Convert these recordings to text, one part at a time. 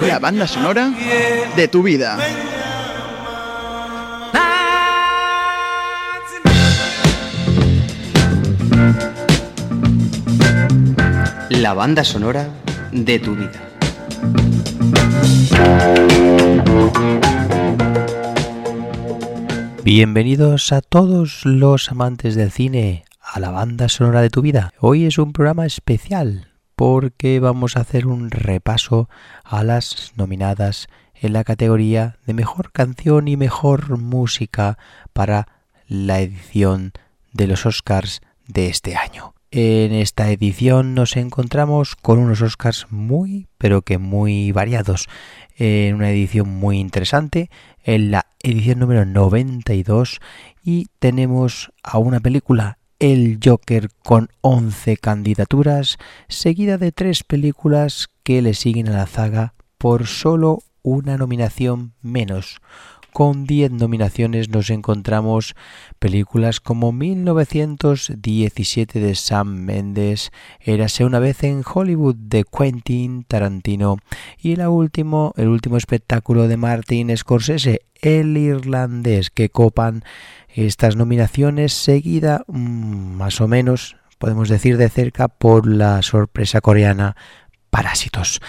La banda sonora de tu vida. La banda sonora de tu vida. Bienvenidos a todos los amantes del cine a la banda sonora de tu vida. Hoy es un programa especial porque vamos a hacer un repaso a las nominadas en la categoría de mejor canción y mejor música para la edición de los Oscars de este año. En esta edición nos encontramos con unos Oscars muy, pero que muy variados. En una edición muy interesante, en la edición número 92, y tenemos a una película el Joker con 11 candidaturas, seguida de tres películas que le siguen a la zaga por solo una nominación menos. Con 10 nominaciones nos encontramos películas como 1917 de Sam Mendes, Érase una vez en Hollywood de Quentin Tarantino y el último, el último espectáculo de Martin Scorsese, El Irlandés, que copan estas nominaciones seguida mm, más o menos, podemos decir de cerca, por la sorpresa coreana Parásitos.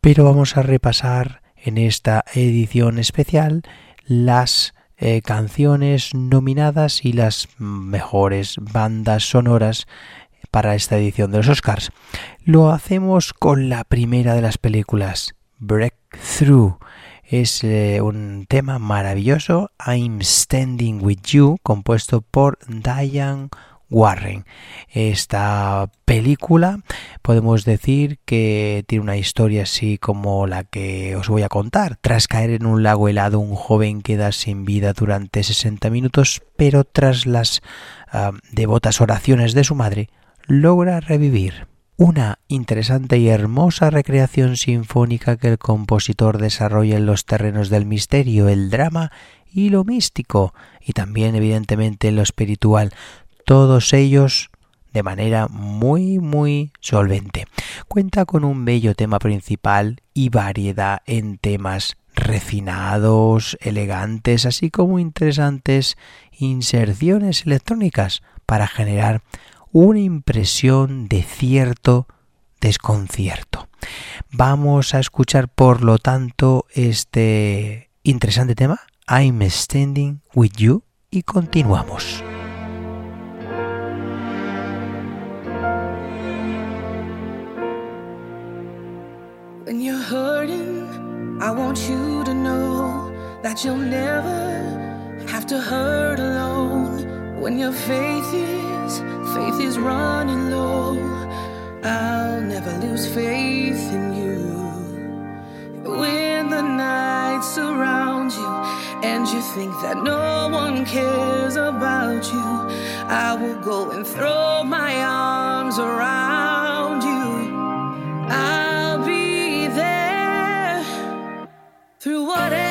Pero vamos a repasar en esta edición especial las eh, canciones nominadas y las mejores bandas sonoras para esta edición de los Oscars. Lo hacemos con la primera de las películas, Breakthrough es eh, un tema maravilloso, I'm Standing With You, compuesto por Diane Warren. Esta película podemos decir que tiene una historia así como la que os voy a contar. Tras caer en un lago helado, un joven queda sin vida durante 60 minutos, pero tras las uh, devotas oraciones de su madre, logra revivir una interesante y hermosa recreación sinfónica que el compositor desarrolla en los terrenos del misterio, el drama y lo místico, y también evidentemente en lo espiritual, todos ellos de manera muy muy solvente. Cuenta con un bello tema principal y variedad en temas refinados, elegantes, así como interesantes inserciones electrónicas para generar una impresión de cierto desconcierto. Vamos a escuchar, por lo tanto, este interesante tema, I'm Standing With You, y continuamos. I want you to know that you'll never have to hurt alone. When your faith is, faith is running low, I'll never lose faith in you. When the night surrounds you and you think that no one cares about you, I will go and throw my arms around you. I'll through whatever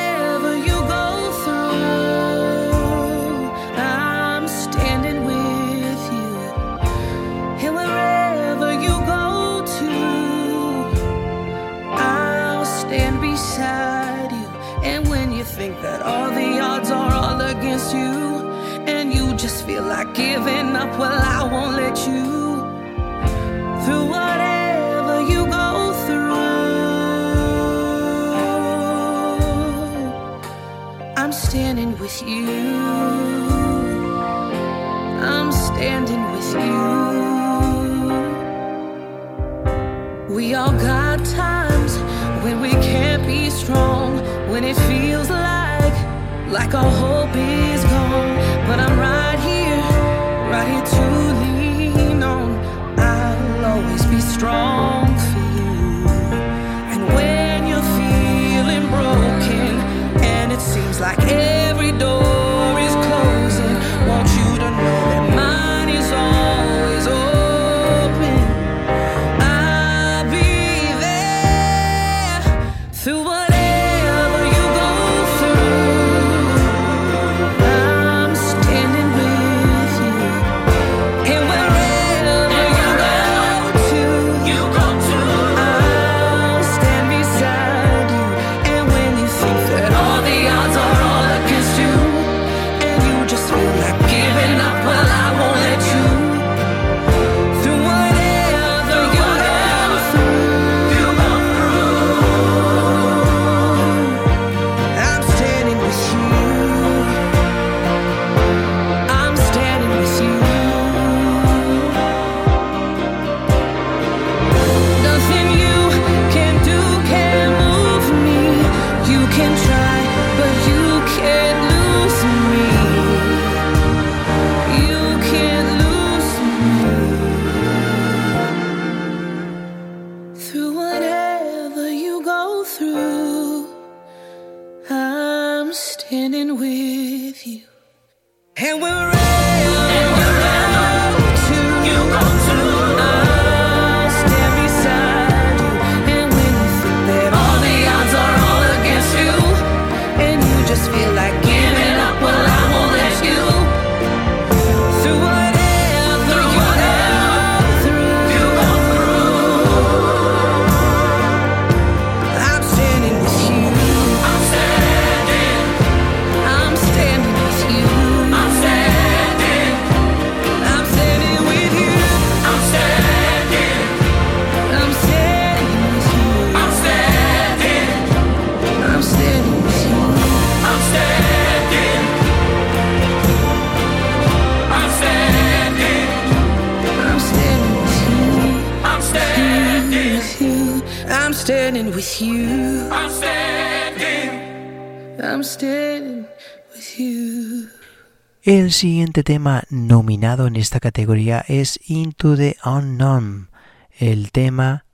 El siguiente tema nominado en esta categoría es Into the Unknown, el tema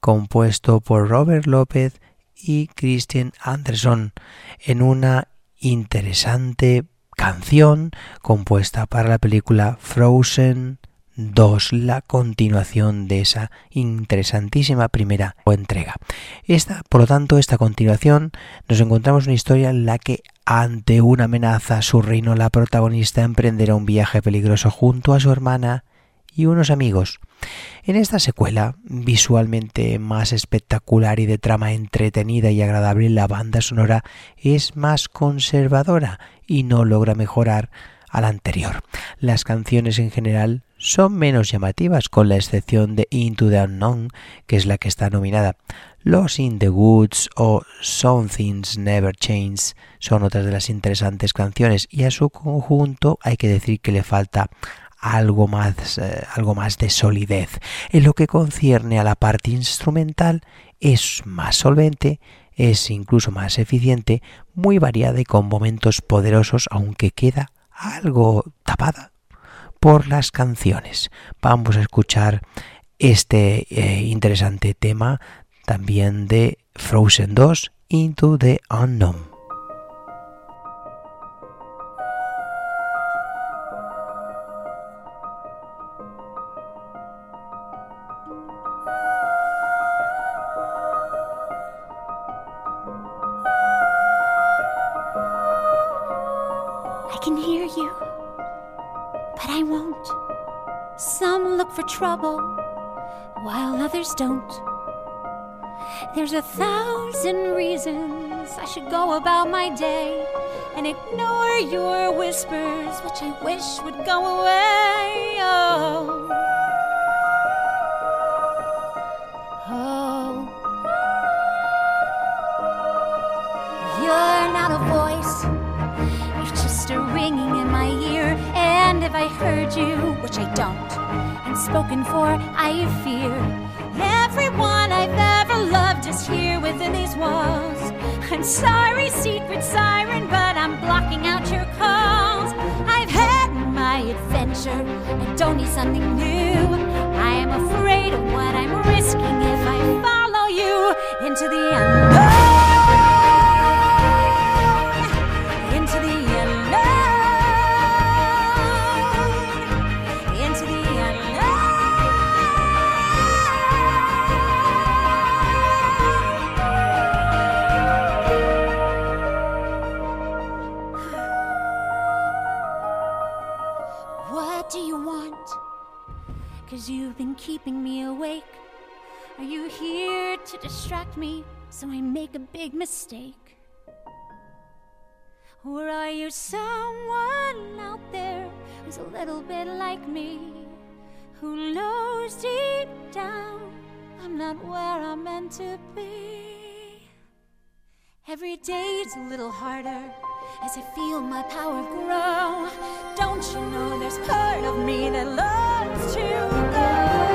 compuesto por Robert López y Christian Anderson en una interesante canción compuesta para la película Frozen 2, la continuación de esa interesantísima primera entrega. Esta, por lo tanto, esta continuación nos encontramos una historia en la que ante una amenaza a su reino la protagonista emprenderá un viaje peligroso junto a su hermana y unos amigos. En esta secuela, visualmente más espectacular y de trama entretenida y agradable, la banda sonora es más conservadora y no logra mejorar a la anterior. Las canciones en general son menos llamativas, con la excepción de Into the Unknown, que es la que está nominada. Los In the Woods o Something's Never Change son otras de las interesantes canciones y a su conjunto hay que decir que le falta algo más, eh, algo más de solidez. En lo que concierne a la parte instrumental es más solvente, es incluso más eficiente, muy variada y con momentos poderosos, aunque queda algo tapada por las canciones. Vamos a escuchar este eh, interesante tema también de Frozen 2 Into the Unknown. I can hear you, but I won't. Some look for trouble while others don't. There's a thousand reasons I should go about my day and ignore your whispers, which I wish would go away. Oh. Oh. You're not a voice, you're just a ringing in my ear. And if I heard you, which I don't, and spoken for, I fear. Everyone I've ever loved is here within these walls. I'm sorry, secret siren, but I'm blocking out your calls. I've had my adventure, I don't need something new. I am afraid of what I'm risking if I follow you into the unknown. Distract me so I make a big mistake? Or are you someone out there who's a little bit like me? Who knows deep down I'm not where I'm meant to be? Every day's a little harder as I feel my power grow. Don't you know there's part of me that loves to go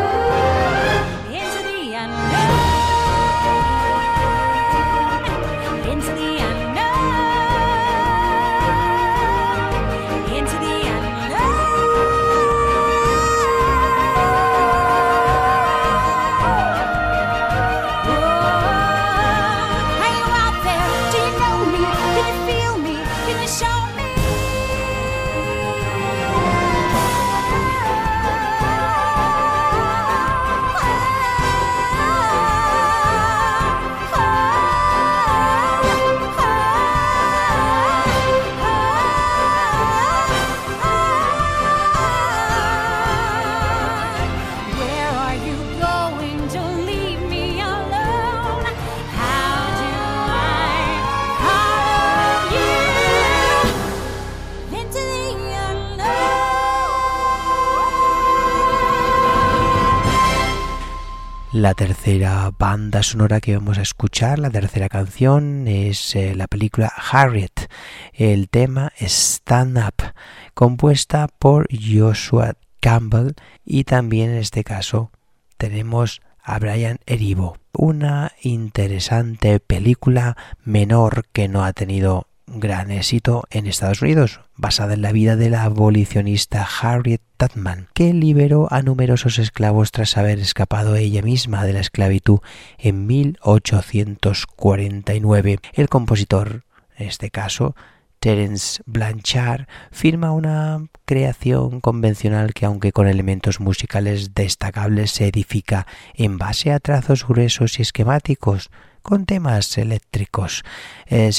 La tercera banda sonora que vamos a escuchar, la tercera canción, es eh, la película Harriet. El tema Stand Up, compuesta por Joshua Campbell y también en este caso tenemos a Brian Erivo, una interesante película menor que no ha tenido gran éxito en Estados Unidos, basada en la vida de la abolicionista Harriet Tubman, que liberó a numerosos esclavos tras haber escapado ella misma de la esclavitud en 1849. El compositor, en este caso, Terence Blanchard firma una creación convencional que aunque con elementos musicales destacables se edifica en base a trazos gruesos y esquemáticos, con temas eléctricos, eh,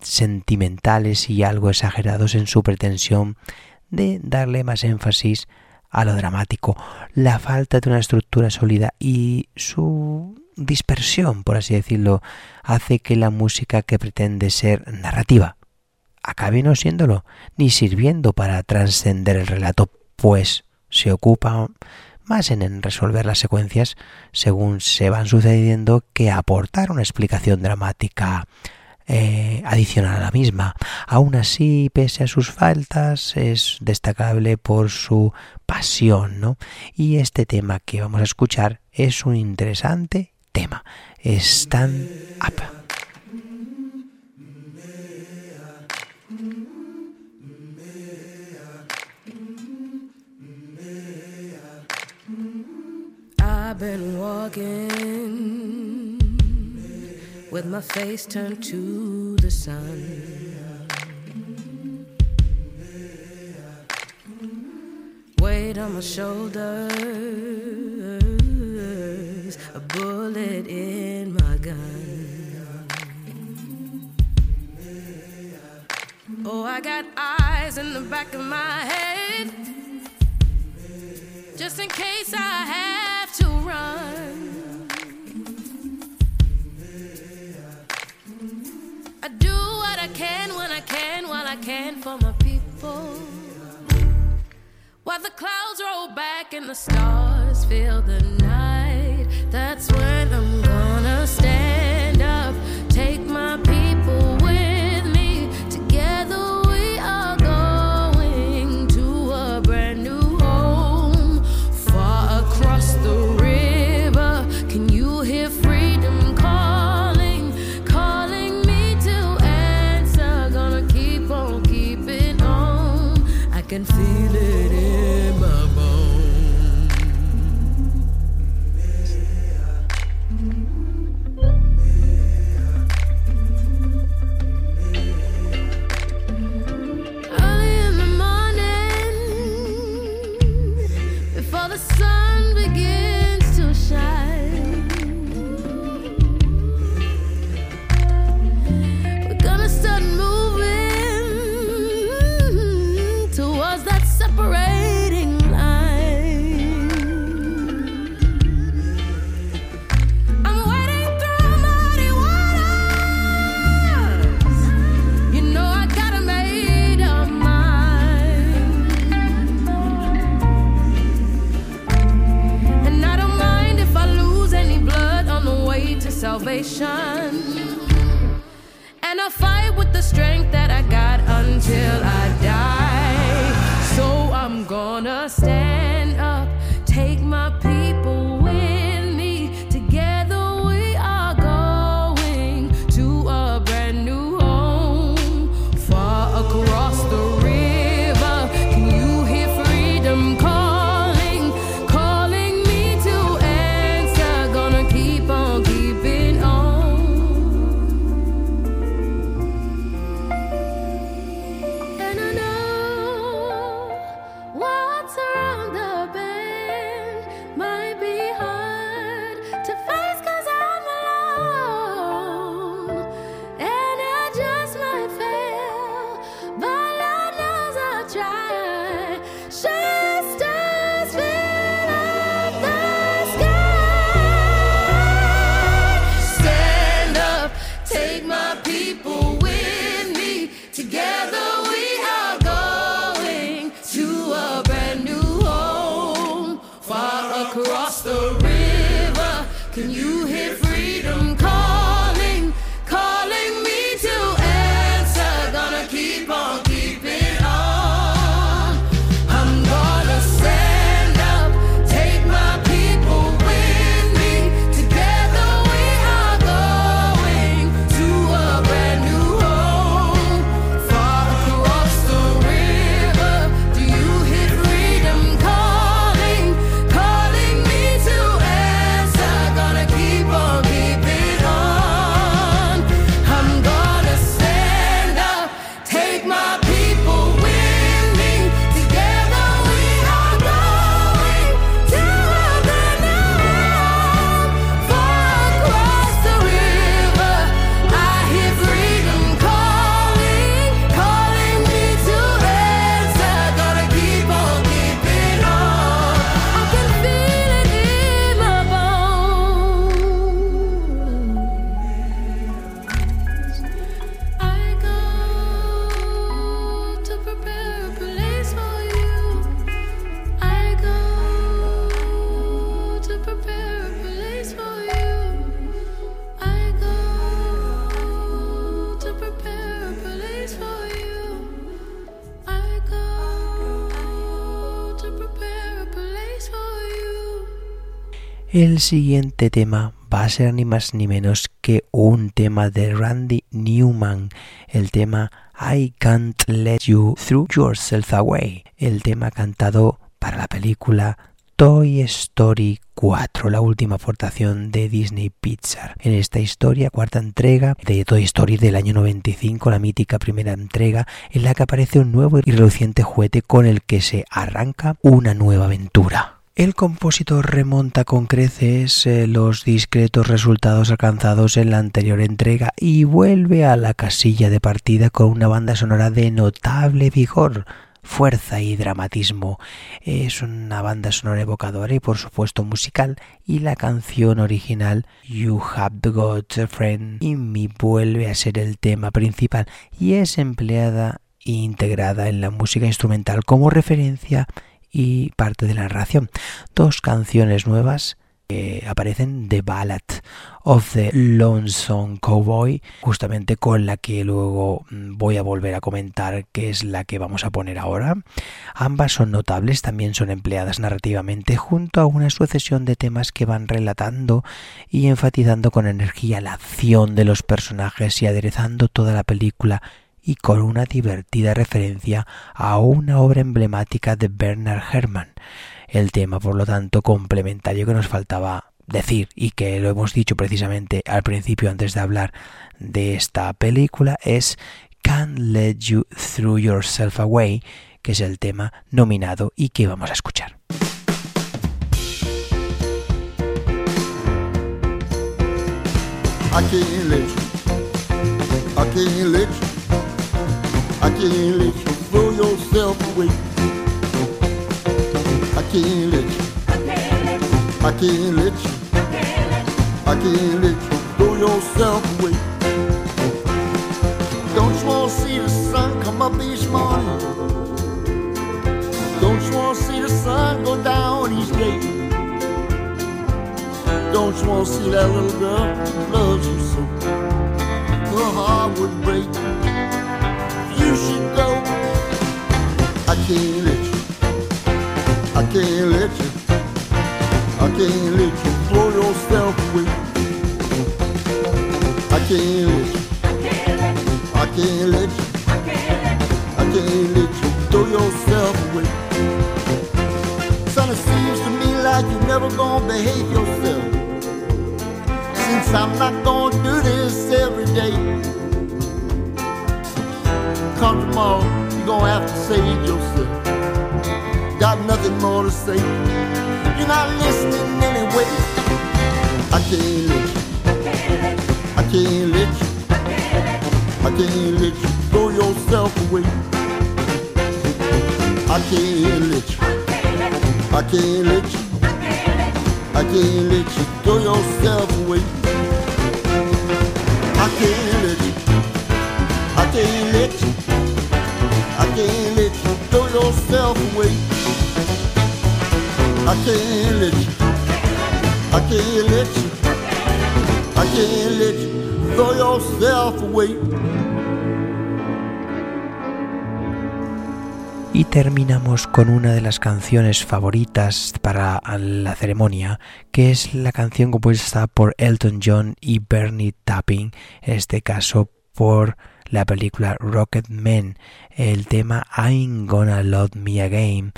sentimentales y algo exagerados en su pretensión de darle más énfasis a lo dramático, la falta de una estructura sólida y su dispersión, por así decirlo, hace que la música que pretende ser narrativa acabe no siéndolo, ni sirviendo para trascender el relato, pues se ocupa más en resolver las secuencias según se van sucediendo que aportar una explicación dramática eh, adicional a la misma. Aún así, pese a sus faltas, es destacable por su pasión, ¿no? Y este tema que vamos a escuchar es un interesante tema. Stand Up. I've been walking with my face turned to the sun. Weight on my shoulders, a bullet in my gun. Oh, I got eyes in the back of my head, just in case I have to run. I do what I can when I can while I can for my people. While the clouds roll back and the stars fill the night, that's when I'm Can you hear El siguiente tema va a ser ni más ni menos que un tema de Randy Newman, el tema I Can't Let You Throw Yourself Away, el tema cantado para la película Toy Story 4, la última aportación de Disney Pixar. En esta historia, cuarta entrega de Toy Story del año 95, la mítica primera entrega, en la que aparece un nuevo y reluciente juguete con el que se arranca una nueva aventura. El compositor remonta con creces eh, los discretos resultados alcanzados en la anterior entrega y vuelve a la casilla de partida con una banda sonora de notable vigor, fuerza y dramatismo. Es una banda sonora evocadora y por supuesto musical y la canción original You Have Got a Friend in Me vuelve a ser el tema principal y es empleada e integrada en la música instrumental como referencia y parte de la narración. Dos canciones nuevas que aparecen The Ballad of the Lonesome Cowboy, justamente con la que luego mm, voy a volver a comentar que es la que vamos a poner ahora. Ambas son notables, también son empleadas narrativamente junto a una sucesión de temas que van relatando y enfatizando con energía la acción de los personajes y aderezando toda la película y con una divertida referencia a una obra emblemática de Bernard Herrmann. El tema, por lo tanto, complementario que nos faltaba decir y que lo hemos dicho precisamente al principio antes de hablar de esta película es Can't Let You Throw Yourself Away, que es el tema nominado y que vamos a escuchar. I can't let you throw yourself away. I can't let you. I can't let you. I can't let you throw yourself away. Don't you wanna see the sun come up each morning? Don't you wanna see the sun go down each day? Don't you wanna see that little girl who loves you so? Her heart would break you should go. I can't let you. I can't let you. I can't let you throw yourself away. I can't let you. I can't let you. I can't let you throw yourself away. Son, it seems to me like you're never gonna behave yourself. Since I'm not gonna do this every day come tomorrow, you're gonna have to save yourself. Got nothing more to say. You're not listening anyway. I can't let you. I can't let you. I can't let you throw yourself away. I can't let you. I can't let you. I can't let you throw yourself away. I can't let you. I can't let you. Y terminamos con una de las canciones favoritas para la ceremonia, que es la canción compuesta por Elton John y Bernie Tapping, en este caso por la película Rocket Man, el tema I'm Gonna Love Me Again,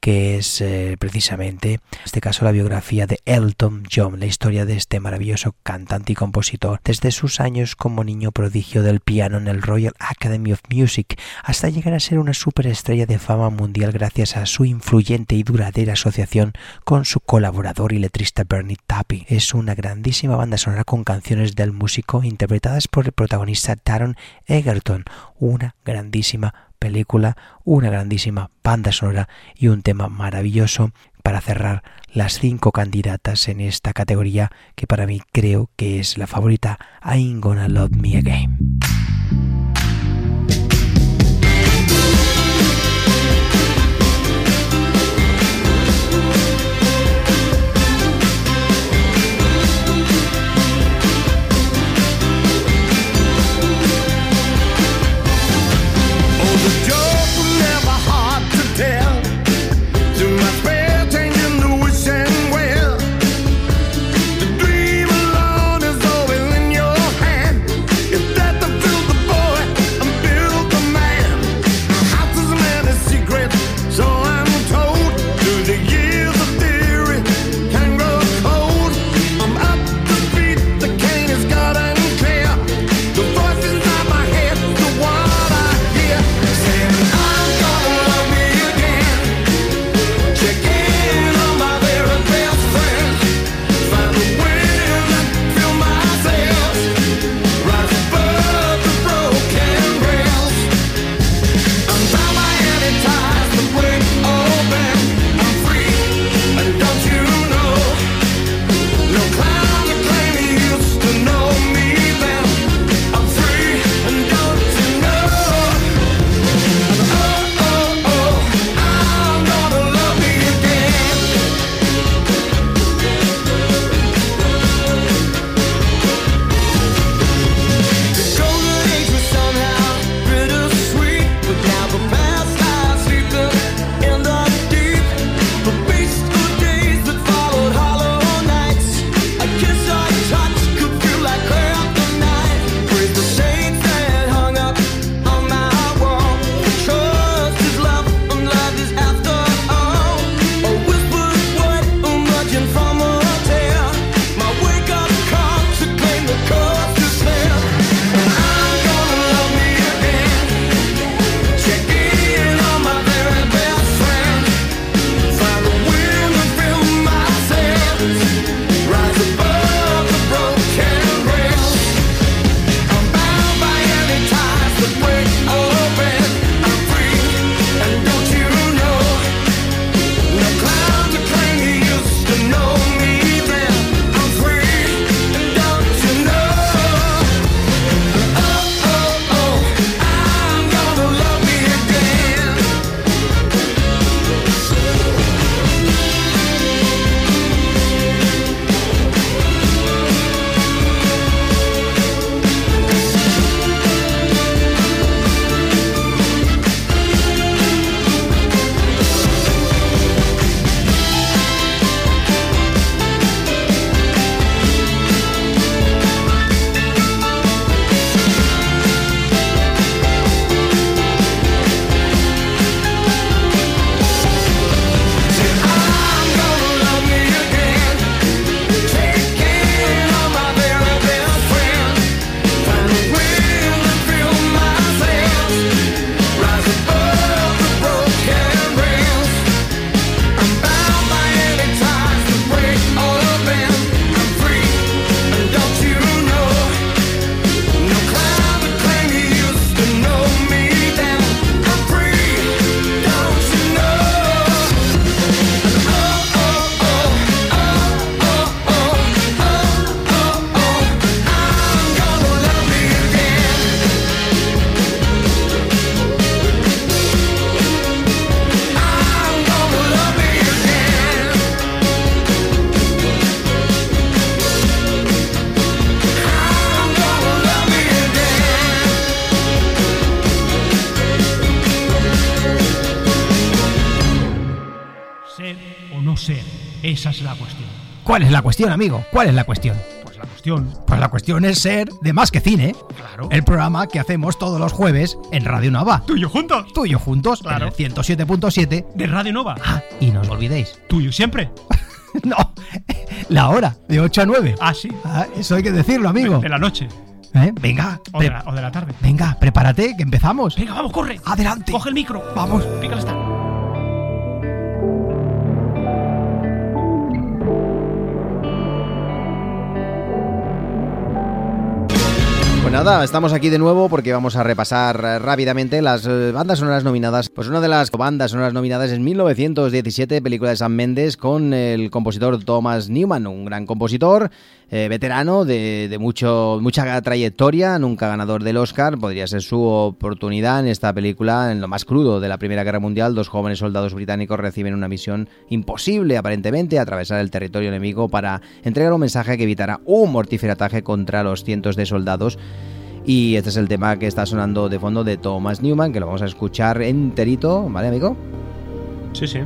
que es eh, precisamente, en este caso, la biografía de Elton John, la historia de este maravilloso cantante y compositor, desde sus años como niño prodigio del piano en el Royal Academy of Music, hasta llegar a ser una superestrella de fama mundial gracias a su influyente y duradera asociación con su colaborador y letrista Bernie Tappy. Es una grandísima banda sonora con canciones del músico interpretadas por el protagonista Taron Egerton, una grandísima película, una grandísima banda sonora y un tema maravilloso para cerrar las cinco candidatas en esta categoría que para mí creo que es la favorita I'm Gonna Love Me Again. Cuestión, amigo? ¿Cuál es la cuestión? Pues la cuestión. Pues la cuestión es ser de más que cine. Claro. El programa que hacemos todos los jueves en Radio Nova. Tuyo juntos. Tú y yo juntos, Claro. en el 107.7. De Radio Nova. Ah, y no os olvidéis. Tuyo siempre. no, la hora, de 8 a 9. Ah, sí. Ah, eso hay que decirlo, amigo. De la noche. ¿Eh? Venga, O de pre- la, o de la tarde. venga, prepárate, que empezamos. Venga, vamos, corre. Adelante. Coge el micro. Vamos. Pícale esta. Nada, estamos aquí de nuevo porque vamos a repasar eh, rápidamente las eh, bandas sonoras nominadas. Pues una de las bandas sonoras nominadas es 1917, película de Sam Mendes, con el compositor Thomas Newman, un gran compositor, eh, veterano de, de mucho, mucha trayectoria, nunca ganador del Oscar. Podría ser su oportunidad en esta película, en lo más crudo de la Primera Guerra Mundial. Dos jóvenes soldados británicos reciben una misión imposible, aparentemente, atravesar el territorio enemigo para entregar un mensaje que evitará un mortífero ataque contra los cientos de soldados. Y este es el tema que está sonando de fondo de Thomas Newman, que lo vamos a escuchar enterito, ¿vale, amigo? Sí, sí.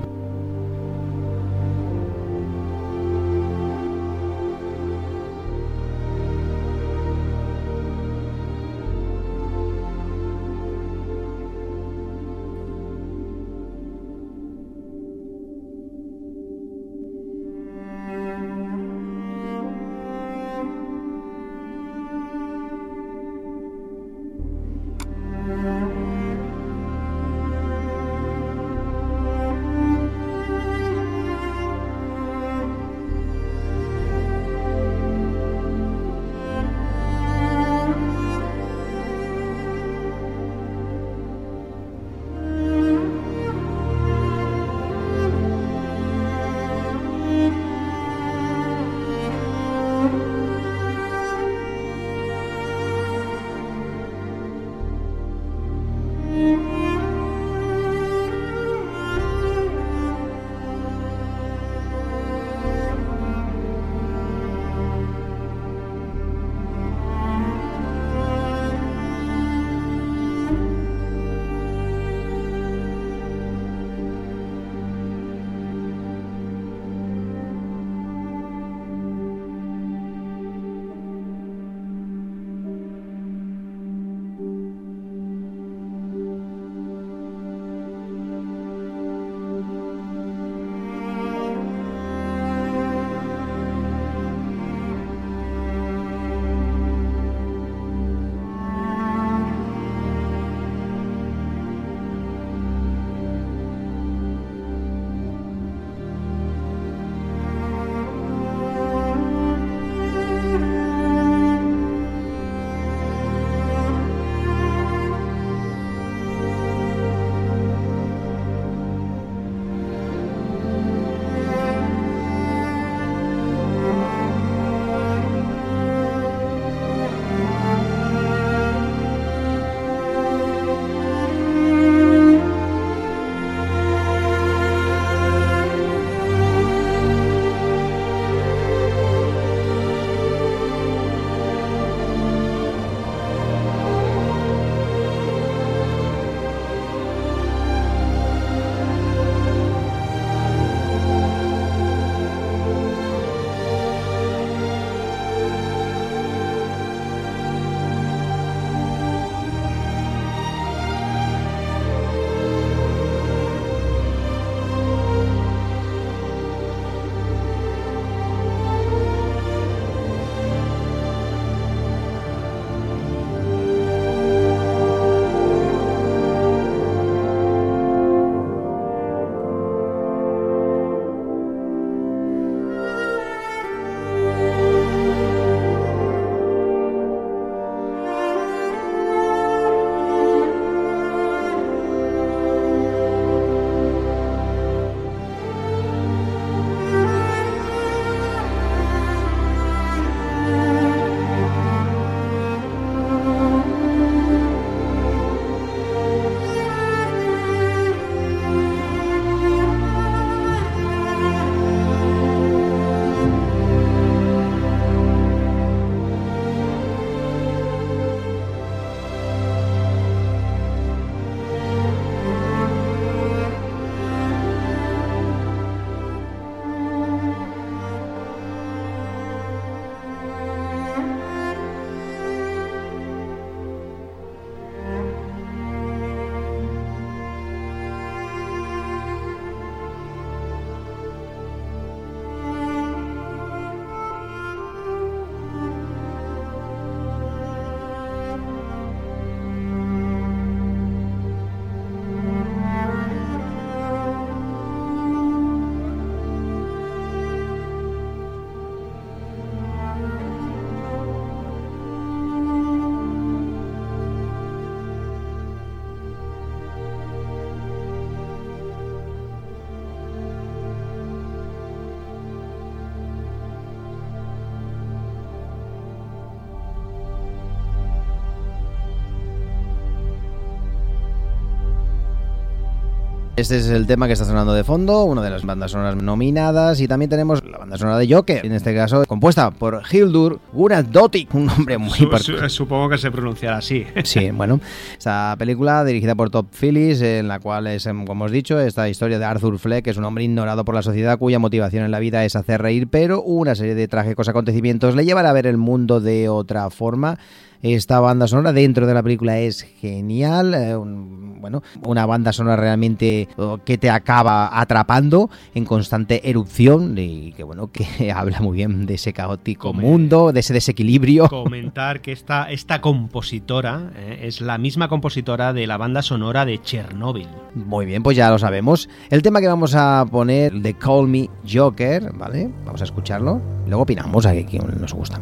Este es el tema que está sonando de fondo, una de las bandas sonoras nominadas y también tenemos la banda sonora de Joker, en este caso compuesta por Hildur Guðnadóttir, un nombre muy Su- par- su- supongo que se pronunciará así. Sí, bueno, esta película dirigida por Top Phillips, en la cual es, em, como hemos dicho, esta historia de Arthur Fleck, que es un hombre ignorado por la sociedad cuya motivación en la vida es hacer reír, pero una serie de trágicos acontecimientos le llevará a ver el mundo de otra forma. Esta banda sonora dentro de la película es genial, eh, un- bueno, una banda sonora realmente que te acaba atrapando en constante erupción y que bueno, que habla muy bien de ese caótico mundo, de ese desequilibrio. Comentar que esta, esta compositora eh, es la misma compositora de la banda sonora de Chernobyl. Muy bien, pues ya lo sabemos. El tema que vamos a poner de Call Me Joker, ¿vale? Vamos a escucharlo. Luego opinamos a quién nos gusta.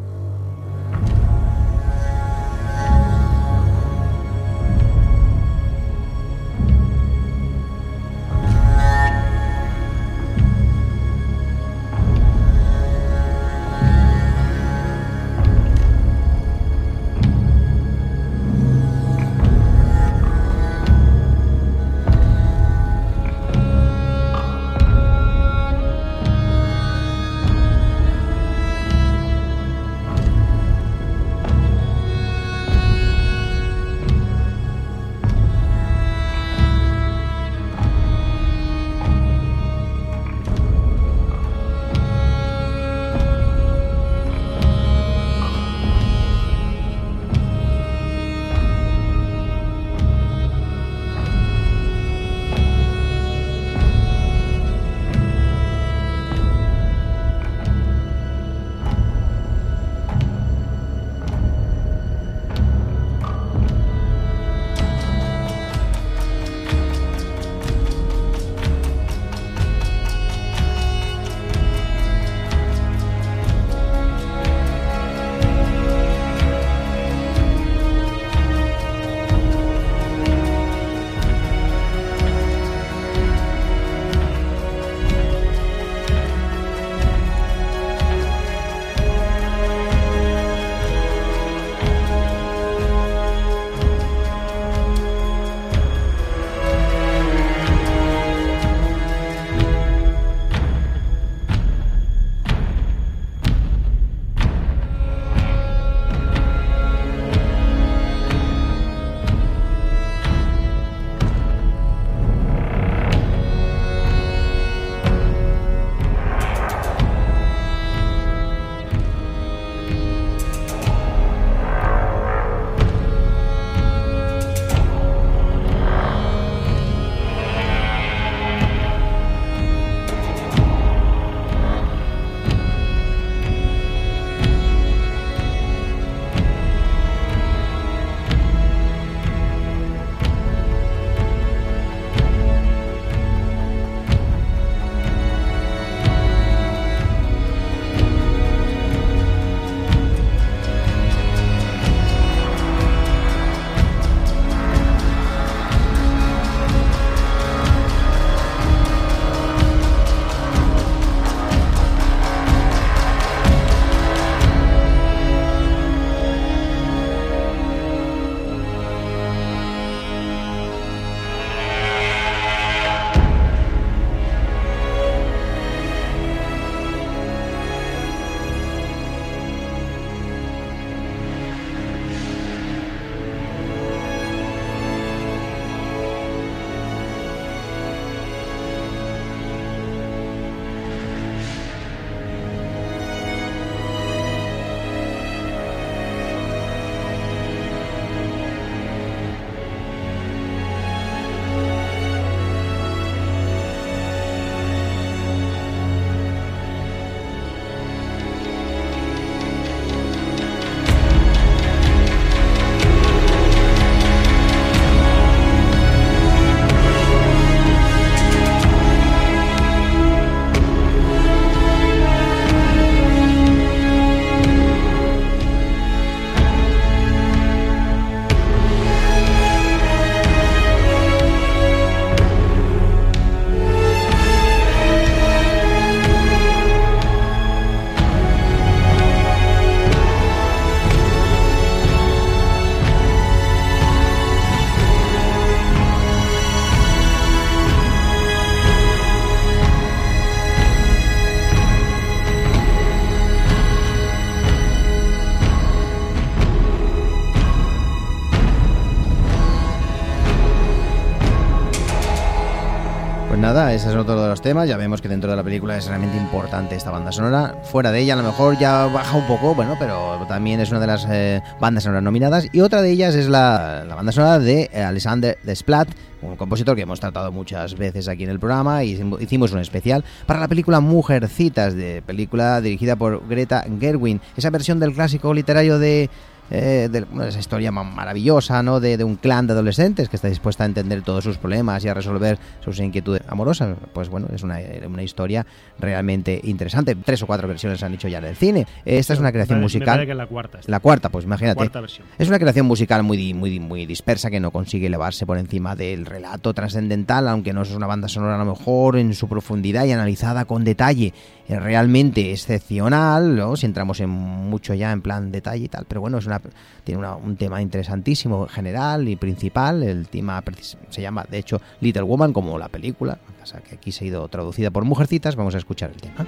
Ese es otro de los temas. Ya vemos que dentro de la película es realmente importante esta banda sonora. Fuera de ella, a lo mejor ya baja un poco, bueno, pero también es una de las eh, bandas sonoras nominadas. Y otra de ellas es la, la banda sonora de Alexander Desplat, un compositor que hemos tratado muchas veces aquí en el programa y hicimos un especial para la película Mujercitas, de película dirigida por Greta Gerwin. Esa versión del clásico literario de eh, de, esa historia maravillosa, ¿no? De, un clan de adolescentes que está dispuesta a entender todos sus problemas y a resolver sus inquietudes amorosas. Pues bueno, es una, una historia realmente interesante. Tres o cuatro versiones han hecho ya en el cine. Esta es una creación musical. la cuarta. La cuarta, pues imagínate. Es una creación musical muy, muy, muy dispersa que no consigue elevarse por encima del relato trascendental, aunque no es una banda sonora a lo mejor en su profundidad y analizada con detalle es realmente excepcional, ¿no? si entramos en mucho ya en plan detalle y tal, pero bueno, es una, tiene un tema interesantísimo general y principal, el tema se llama de hecho Little Woman como la película, que aquí se ha ido traducida por Mujercitas, vamos a escuchar el tema.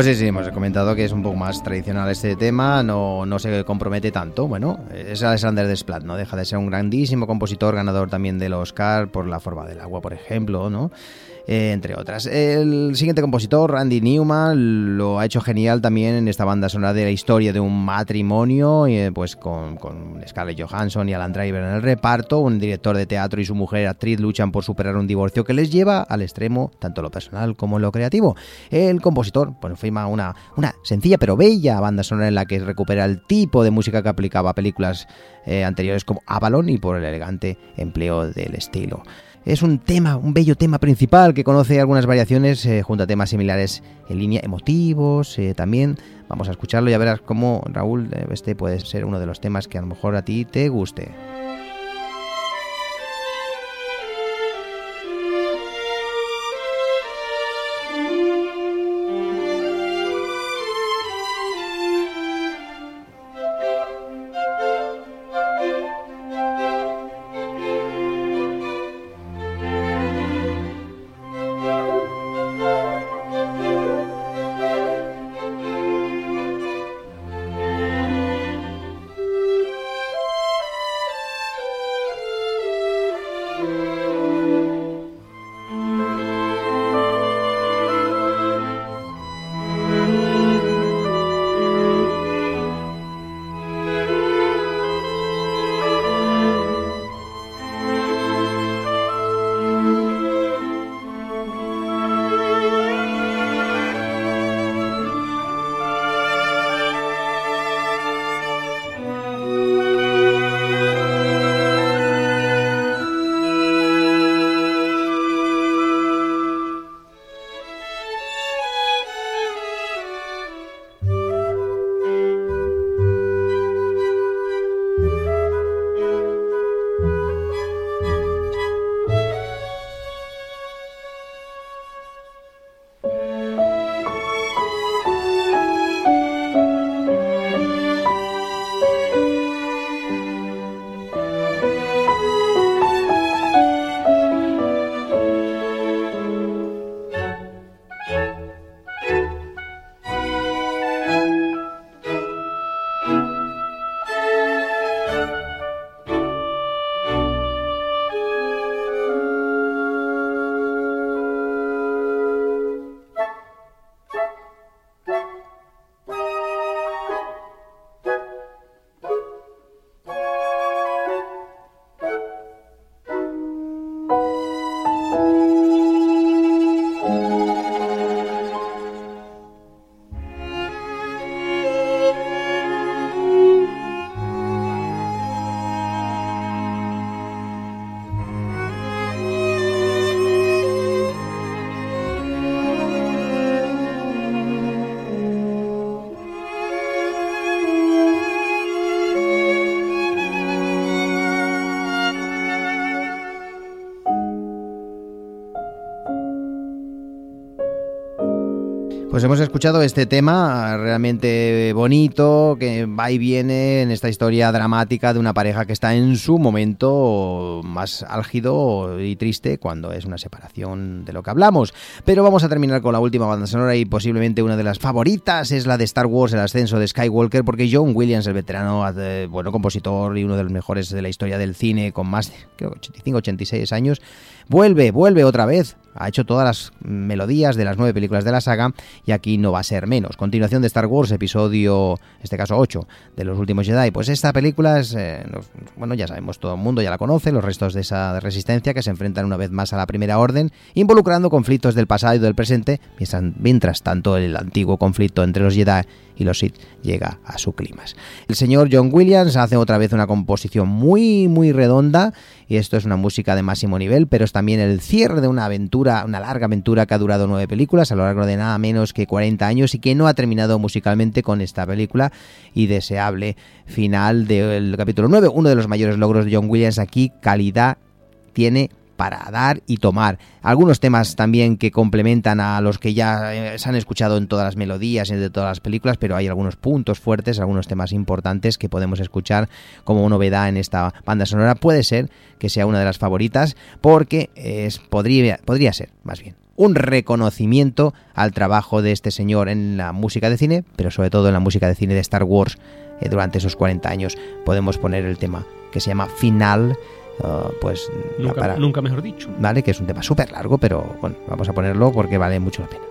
Pues sí, sí, hemos comentado que es un poco más tradicional este tema, no, no se compromete tanto. Bueno, es Alexander Desplat, ¿no? Deja de ser un grandísimo compositor, ganador también del Oscar por La forma del agua, por ejemplo, ¿no? Eh, entre otras. El siguiente compositor, Randy Newman, lo ha hecho genial también en esta banda sonora de la historia de un matrimonio, eh, pues con, con, Scarlett Johansson y Alan Driver en el reparto. Un director de teatro y su mujer actriz luchan por superar un divorcio que les lleva al extremo, tanto lo personal como lo creativo. El compositor pues, firma una, una sencilla pero bella banda sonora en la que recupera el tipo de música que aplicaba a películas eh, anteriores como Avalon y por el elegante empleo del estilo. Es un tema, un bello tema principal que conoce algunas variaciones eh, junto a temas similares en línea emotivos. Eh, también vamos a escucharlo y a verás cómo Raúl, eh, este puede ser uno de los temas que a lo mejor a ti te guste. Escuchado este tema realmente bonito, que va y viene en esta historia dramática de una pareja que está en su momento más álgido y triste cuando es una separación de lo que hablamos. Pero vamos a terminar con la última banda sonora y posiblemente una de las favoritas es la de Star Wars, el ascenso de Skywalker, porque John Williams, el veterano, eh, bueno, compositor y uno de los mejores de la historia del cine, con más de creo, 85, 86 años, vuelve, vuelve otra vez ha hecho todas las melodías de las nueve películas de la saga y aquí no va a ser menos. Continuación de Star Wars, episodio, en este caso 8, de los últimos Jedi. Pues esta película es, eh, bueno, ya sabemos, todo el mundo ya la conoce, los restos de esa resistencia que se enfrentan una vez más a la Primera Orden, involucrando conflictos del pasado y del presente, mientras, mientras tanto el antiguo conflicto entre los Jedi y los Sith llega a su clímax. El señor John Williams hace otra vez una composición muy, muy redonda y esto es una música de máximo nivel, pero es también el cierre de una aventura, una larga aventura que ha durado nueve películas a lo largo de nada menos que 40 años y que no ha terminado musicalmente con esta película y deseable final del capítulo 9. Uno de los mayores logros de John Williams aquí, calidad tiene para dar y tomar. Algunos temas también que complementan a los que ya eh, se han escuchado en todas las melodías y de todas las películas, pero hay algunos puntos fuertes, algunos temas importantes que podemos escuchar como novedad en esta banda sonora. Puede ser que sea una de las favoritas porque es, podría, podría ser, más bien, un reconocimiento al trabajo de este señor en la música de cine, pero sobre todo en la música de cine de Star Wars eh, durante esos 40 años. Podemos poner el tema que se llama Final Ah, pues nunca, nunca mejor dicho. Vale, que es un tema súper largo, pero bueno, vamos a ponerlo porque vale mucho la pena.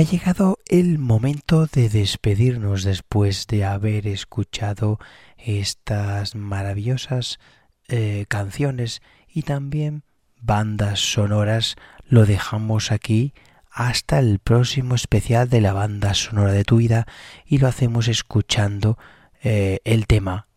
Ha llegado el momento de despedirnos después de haber escuchado estas maravillosas eh, canciones y también bandas sonoras. Lo dejamos aquí hasta el próximo especial de la banda sonora de tu vida y lo hacemos escuchando eh, el tema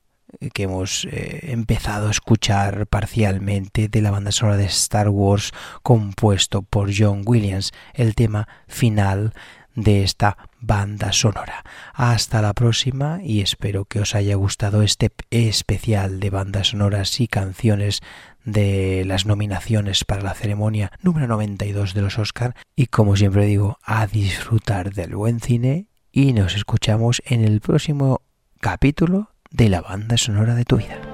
que hemos eh, empezado a escuchar parcialmente de la banda sonora de Star Wars compuesto por John Williams, el tema final de esta banda sonora. Hasta la próxima y espero que os haya gustado este especial de bandas sonoras y canciones de las nominaciones para la ceremonia número 92 de los Oscar y como siempre digo, a disfrutar del buen cine y nos escuchamos en el próximo capítulo de la banda sonora de tu vida.